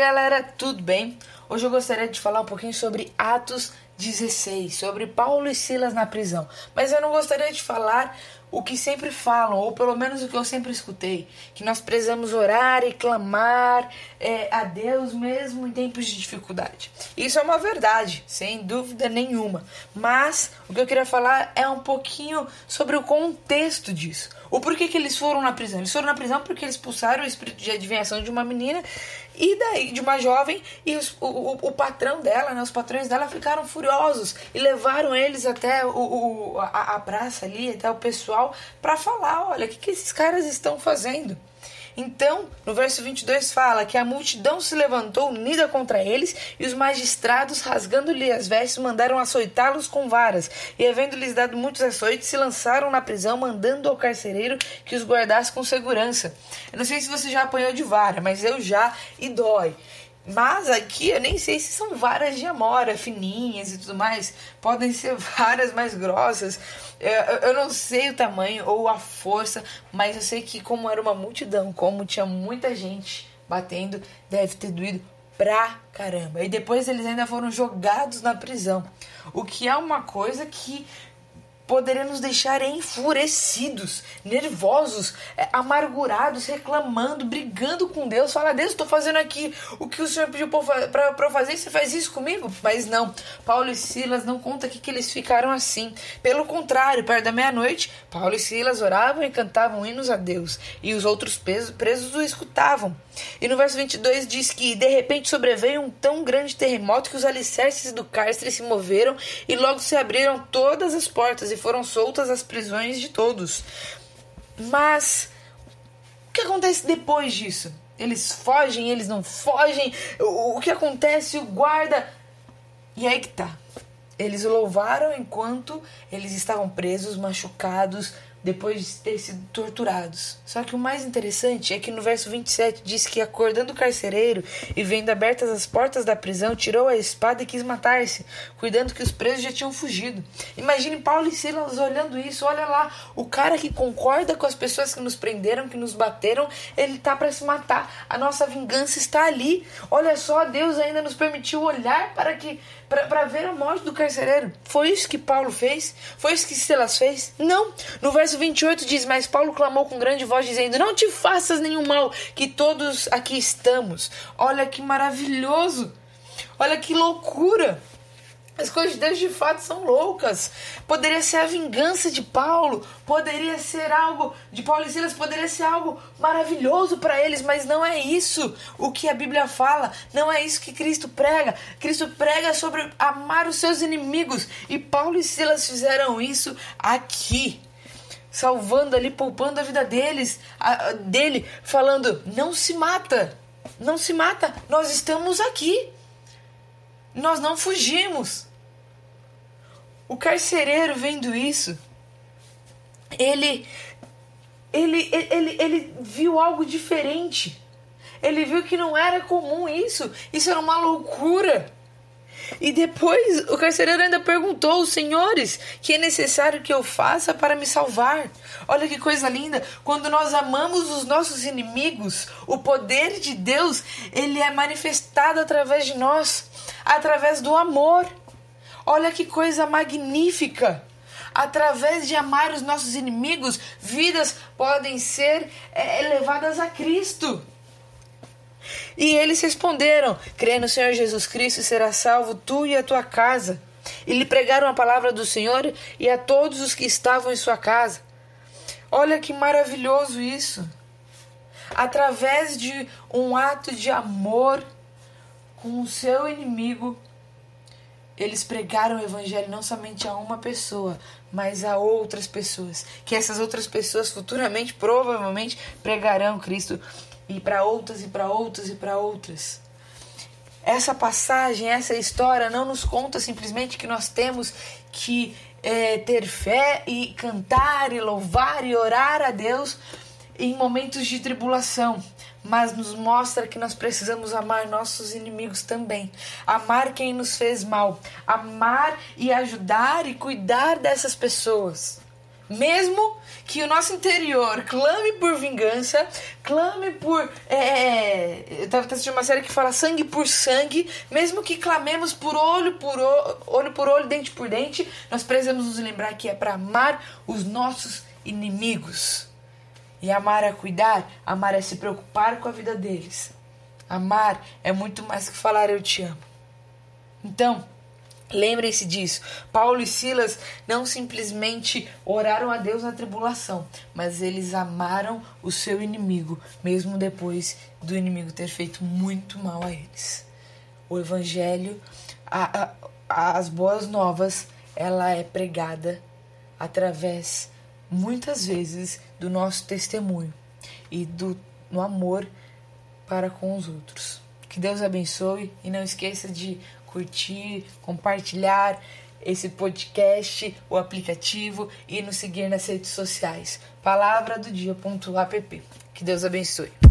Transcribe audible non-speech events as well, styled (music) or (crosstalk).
Galera, tudo bem? Hoje eu gostaria de falar um pouquinho sobre Atos 16, sobre Paulo e Silas na prisão. Mas eu não gostaria de falar o que sempre falam, ou pelo menos o que eu sempre escutei, que nós precisamos orar e clamar é, a Deus mesmo em tempos de dificuldade. Isso é uma verdade, sem dúvida nenhuma. Mas o que eu queria falar é um pouquinho sobre o contexto disso. O porquê que eles foram na prisão. Eles foram na prisão porque eles expulsaram o espírito de adivinhação de uma menina e daí de uma jovem e os, o, o, o, patrão dela, né, os patrões dela ficaram furiosos e levaram eles até o, o a, a praça ali, até o pessoal para falar, olha, o que, que esses caras estão fazendo? Então, no verso 22 fala que a multidão se levantou unida contra eles e os magistrados, rasgando-lhe as vestes, mandaram açoitá-los com varas. E, havendo-lhes dado muitos açoites, se lançaram na prisão, mandando ao carcereiro que os guardasse com segurança. Eu não sei se você já apanhou de vara, mas eu já e dói. Mas aqui eu nem sei se são varas de amora, fininhas e tudo mais. Podem ser (laughs) varas mais grossas. Eu, eu não sei o tamanho ou a força, mas eu sei que, como era uma multidão, como tinha muita gente batendo, deve ter doído pra caramba. E depois eles ainda foram jogados na prisão. O que é uma coisa que poderia nos deixar enfurecidos, nervosos, é, amargurados, reclamando, brigando com Deus. Fala, Deus, estou fazendo aqui o que o Senhor pediu para eu fazer, você faz isso comigo? Mas não, Paulo e Silas não conta aqui que eles ficaram assim. Pelo contrário, perto da meia-noite, Paulo e Silas oravam e cantavam hinos a Deus, e os outros presos o escutavam. E no verso 22 diz que de repente sobreveio um tão grande terremoto que os alicerces do cárcere se moveram e logo se abriram todas as portas e foram soltas as prisões de todos. Mas o que acontece depois disso? Eles fogem, eles não fogem? O, o que acontece? O guarda. E aí que tá. Eles louvaram enquanto eles estavam presos, machucados, depois de ter sido torturados. Só que o mais interessante é que no verso 27 diz que, acordando o carcereiro e vendo abertas as portas da prisão, tirou a espada e quis matar-se, cuidando que os presos já tinham fugido. Imagine Paulo e Silas olhando isso. Olha lá, o cara que concorda com as pessoas que nos prenderam, que nos bateram, ele tá para se matar. A nossa vingança está ali. Olha só, Deus ainda nos permitiu olhar para que para ver a morte do carcereiro. Foi isso que Paulo fez? Foi isso que Silas fez? Não. No verso 28 diz: Mas Paulo clamou com grande voz, dizendo: Não te faças nenhum mal, que todos aqui estamos. Olha que maravilhoso. Olha que loucura. As coisas de Deus de fato são loucas. Poderia ser a vingança de Paulo, poderia ser algo de Paulo e Silas, poderia ser algo maravilhoso para eles, mas não é isso o que a Bíblia fala, não é isso que Cristo prega. Cristo prega sobre amar os seus inimigos e Paulo e Silas fizeram isso aqui. Salvando ali, poupando a vida deles, a, dele, falando: não se mata, não se mata, nós estamos aqui, nós não fugimos. O carcereiro vendo isso, ele, ele, ele, ele viu algo diferente. Ele viu que não era comum isso. Isso era uma loucura. E depois o carcereiro ainda perguntou: Senhores, que é necessário que eu faça para me salvar? Olha que coisa linda! Quando nós amamos os nossos inimigos, o poder de Deus ele é manifestado através de nós, através do amor. Olha que coisa magnífica! Através de amar os nossos inimigos, vidas podem ser é, levadas a Cristo. E eles responderam: Crê no Senhor Jesus Cristo e será salvo tu e a tua casa. E lhe pregaram a palavra do Senhor e a todos os que estavam em sua casa. Olha que maravilhoso isso! Através de um ato de amor com o seu inimigo, eles pregaram o evangelho não somente a uma pessoa, mas a outras pessoas. Que essas outras pessoas futuramente, provavelmente, pregarão Cristo e para outras e para outras e para outras. Essa passagem, essa história não nos conta simplesmente que nós temos que é, ter fé e cantar e louvar e orar a Deus em momentos de tribulação, mas nos mostra que nós precisamos amar nossos inimigos também, amar quem nos fez mal, amar e ajudar e cuidar dessas pessoas. Mesmo que o nosso interior clame por vingança, clame por. É, é eu estava assistindo uma série que fala sangue por sangue, mesmo que clamemos por olho por olho, olho por olho, dente por dente, nós precisamos nos lembrar que é para amar os nossos inimigos. E amar é cuidar, amar é se preocupar com a vida deles. Amar é muito mais que falar eu te amo. Então, Lembrem-se disso. Paulo e Silas não simplesmente oraram a Deus na tribulação, mas eles amaram o seu inimigo, mesmo depois do inimigo ter feito muito mal a eles. O Evangelho, a, a, as boas novas, ela é pregada através, muitas vezes, do nosso testemunho e do no amor para com os outros. Que Deus abençoe e não esqueça de curtir, compartilhar esse podcast, o aplicativo e nos seguir nas redes sociais. Palavra do dia.app. Que Deus abençoe.